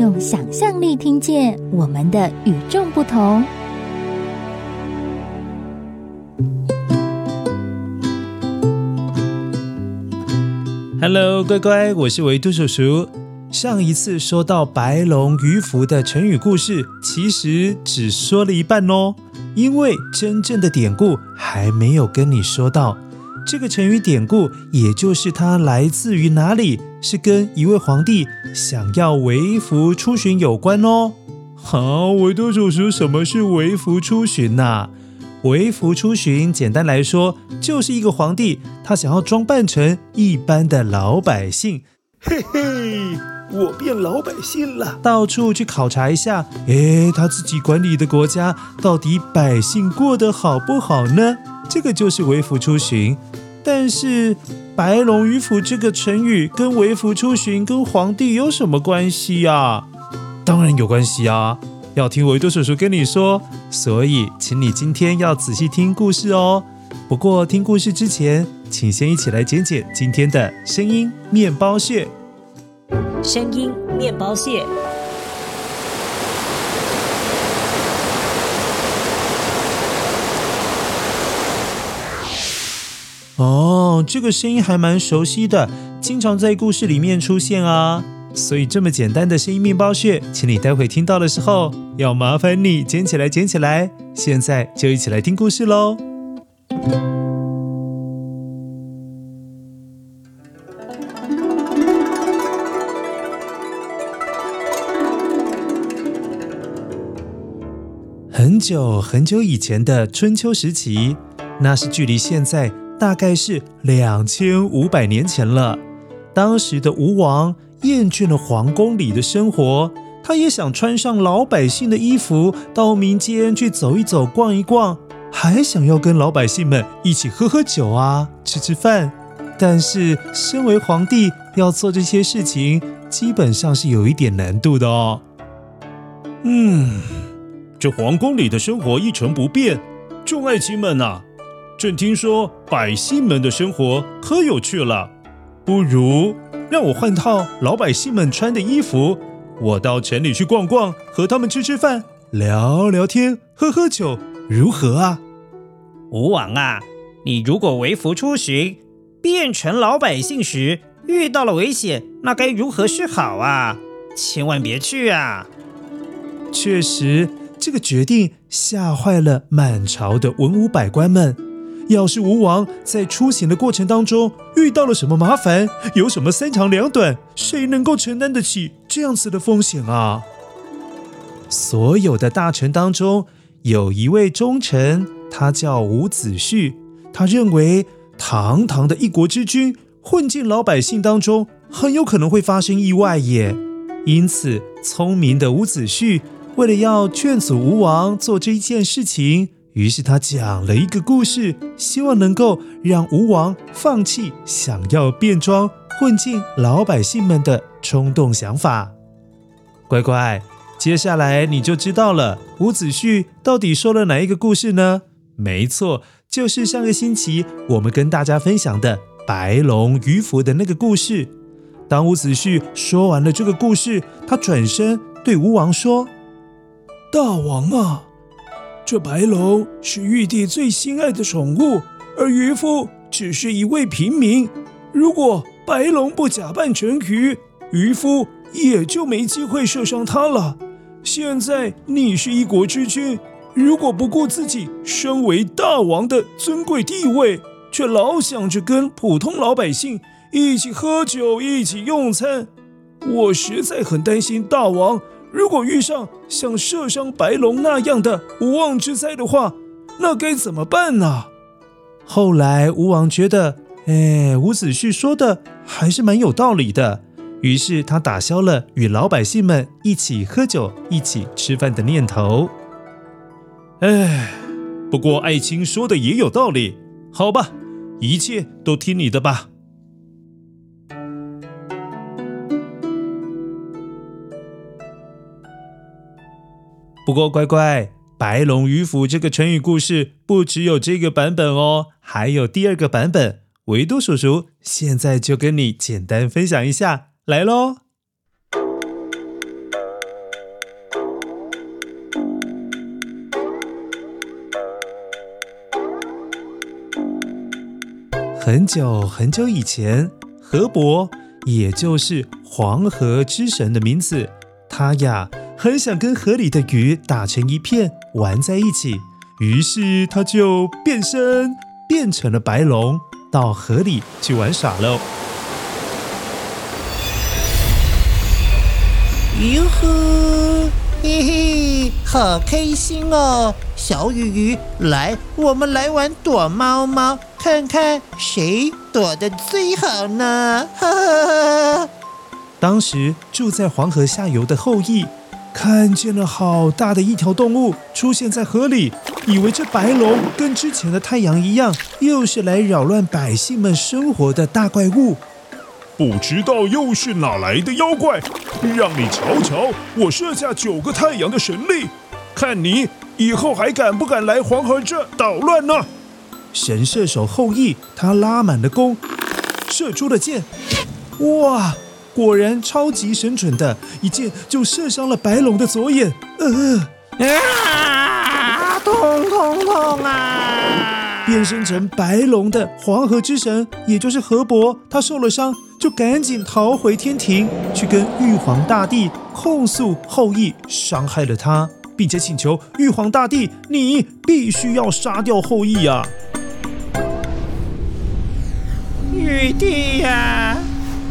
用想象力听见我们的与众不同。Hello，乖乖，我是维度叔叔。上一次说到白龙鱼服的成语故事，其实只说了一半哦，因为真正的典故还没有跟你说到。这个成语典故，也就是它来自于哪里，是跟一位皇帝想要微服出巡有关哦。好，维多叔叔，什么是微服出巡呐？微服出巡，简单来说，就是一个皇帝他想要装扮成一般的老百姓，嘿嘿，我变老百姓了，到处去考察一下，诶，他自己管理的国家到底百姓过得好不好呢？这个就是微服出巡。但是“白龙鱼府”这个成语跟微服出巡跟皇帝有什么关系呀？当然有关系啊！要听维多叔叔跟你说，所以请你今天要仔细听故事哦。不过听故事之前，请先一起来捡捡今天的声音面包屑。声音面包屑。哦，这个声音还蛮熟悉的，经常在故事里面出现啊。所以这么简单的声音面包屑，请你待会听到的时候，要麻烦你捡起来，捡起来。现在就一起来听故事喽。很久很久以前的春秋时期，那是距离现在。大概是两千五百年前了。当时的吴王厌倦了皇宫里的生活，他也想穿上老百姓的衣服，到民间去走一走、逛一逛，还想要跟老百姓们一起喝喝酒啊、吃吃饭。但是，身为皇帝要做这些事情，基本上是有一点难度的哦。嗯，这皇宫里的生活一成不变，众爱卿们呐。朕听说百姓们的生活可有趣了，不如让我换套老百姓们穿的衣服，我到城里去逛逛，和他们吃吃饭、聊聊天、喝喝酒，如何啊？吴王啊，你如果为服出巡，变成老百姓时遇到了危险，那该如何是好啊？千万别去啊！确实，这个决定吓坏了满朝的文武百官们。要是吴王在出行的过程当中遇到了什么麻烦，有什么三长两短，谁能够承担得起这样子的风险啊？所有的大臣当中，有一位忠臣，他叫伍子胥。他认为，堂堂的一国之君混进老百姓当中，很有可能会发生意外耶。因此，聪明的伍子胥为了要劝阻吴王做这一件事情。于是他讲了一个故事，希望能够让吴王放弃想要变装混进老百姓们的冲动想法。乖乖，接下来你就知道了，伍子胥到底说了哪一个故事呢？没错，就是上个星期我们跟大家分享的白龙鱼福的那个故事。当伍子胥说完了这个故事，他转身对吴王说：“大王啊！”这白龙是玉帝最心爱的宠物，而渔夫只是一位平民。如果白龙不假扮成鱼，渔夫也就没机会射伤它了。现在你是一国之君，如果不顾自己身为大王的尊贵地位，却老想着跟普通老百姓一起喝酒、一起用餐，我实在很担心大王。如果遇上像射伤白龙那样的无妄之灾的话，那该怎么办呢？后来吴王觉得，哎，伍子胥说的还是蛮有道理的，于是他打消了与老百姓们一起喝酒、一起吃饭的念头。哎，不过爱卿说的也有道理，好吧，一切都听你的吧。不过乖乖，白龙鱼府这个成语故事不只有这个版本哦，还有第二个版本。维多叔叔现在就跟你简单分享一下，来喽！很久很久以前，河伯，也就是黄河之神的名字，他呀很想跟河里的鱼打成一片，玩在一起，于是他就变身变成了白龙。到河里去玩耍喽！哟呵，嘿嘿，好开心哦！小鱼鱼，来，我们来玩躲猫猫，看看谁躲得最好呢？哈哈哈！当时住在黄河下游的后羿。看见了好大的一条动物出现在河里，以为这白龙跟之前的太阳一样，又是来扰乱百姓们生活的大怪物。不知道又是哪来的妖怪，让你瞧瞧我射下九个太阳的神力，看你以后还敢不敢来黄河这捣乱呢？神射手后羿，他拉满了弓，射出了箭，哇！果然超级神准的一箭就射伤了白龙的左眼，呃，啊，痛痛痛啊！变身成白龙的黄河之神，也就是河伯，他受了伤，就赶紧逃回天庭，去跟玉皇大帝控诉后羿伤害了他，并且请求玉皇大帝，你必须要杀掉后羿啊！玉帝呀！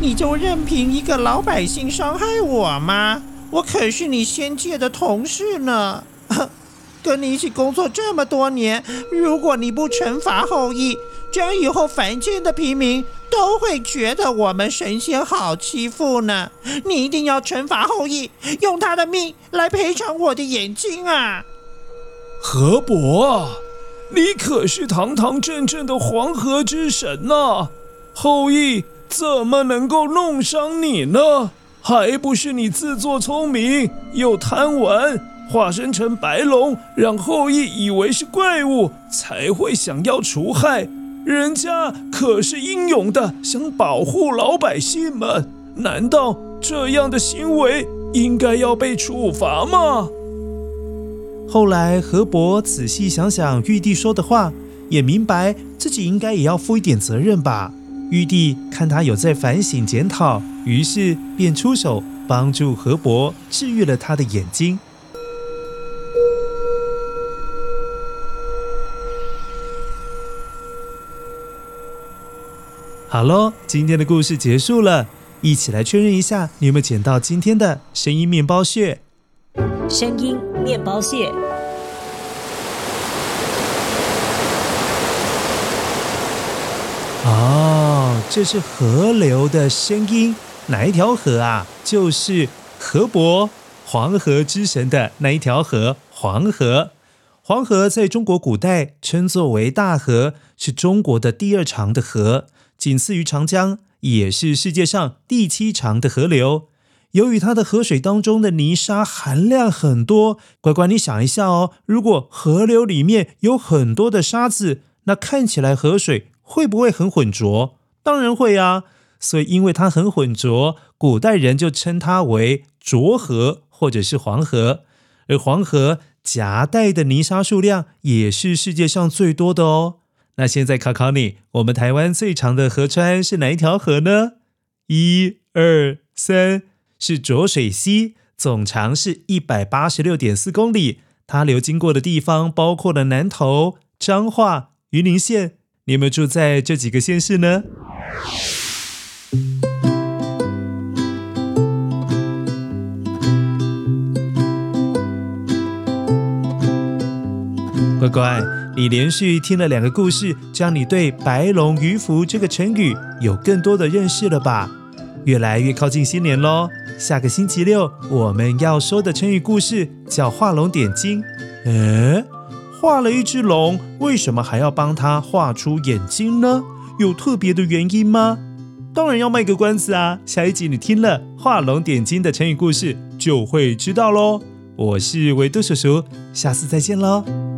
你就任凭一个老百姓伤害我吗？我可是你仙界的同事呢，跟你一起工作这么多年，如果你不惩罚后羿，这样以后凡间的平民都会觉得我们神仙好欺负呢。你一定要惩罚后羿，用他的命来赔偿我的眼睛啊！河伯，你可是堂堂正正的黄河之神呐，啊，后羿。怎么能够弄伤你呢？还不是你自作聪明又贪玩，化身成白龙，让后羿以为是怪物，才会想要除害。人家可是英勇的，想保护老百姓们。难道这样的行为应该要被处罚吗？后来河伯仔细想想玉帝说的话，也明白自己应该也要负一点责任吧。玉帝看他有在反省检讨，于是便出手帮助河伯治愈了他的眼睛。好喽，今天的故事结束了，一起来确认一下，你有没有捡到今天的声音面包屑？声音面包屑。哦，这是河流的声音，哪一条河啊？就是河伯，黄河之神的那一条河——黄河。黄河在中国古代称作为大河，是中国的第二长的河，仅次于长江，也是世界上第七长的河流。由于它的河水当中的泥沙含量很多，乖乖，你想一下哦，如果河流里面有很多的沙子，那看起来河水。会不会很浑浊？当然会啊！所以因为它很浑浊，古代人就称它为浊河或者是黄河。而黄河夹带的泥沙数量也是世界上最多的哦。那现在考考你，我们台湾最长的河川是哪一条河呢？一二三，是浊水溪，总长是一百八十六点四公里。它流经过的地方包括了南投、彰化、云林县。你有没有住在这几个县市呢？乖乖，你连续听了两个故事，这样你对“白龙鱼府”这个成语有更多的认识了吧？越来越靠近新年喽。下个星期六我们要说的成语故事叫画龙点睛。嗯，画了一只龙，为什么还要帮他画出眼睛呢？有特别的原因吗？当然要卖个关子啊！下一集你听了画龙点睛的成语故事，就会知道喽。我是维多叔叔，下次再见喽。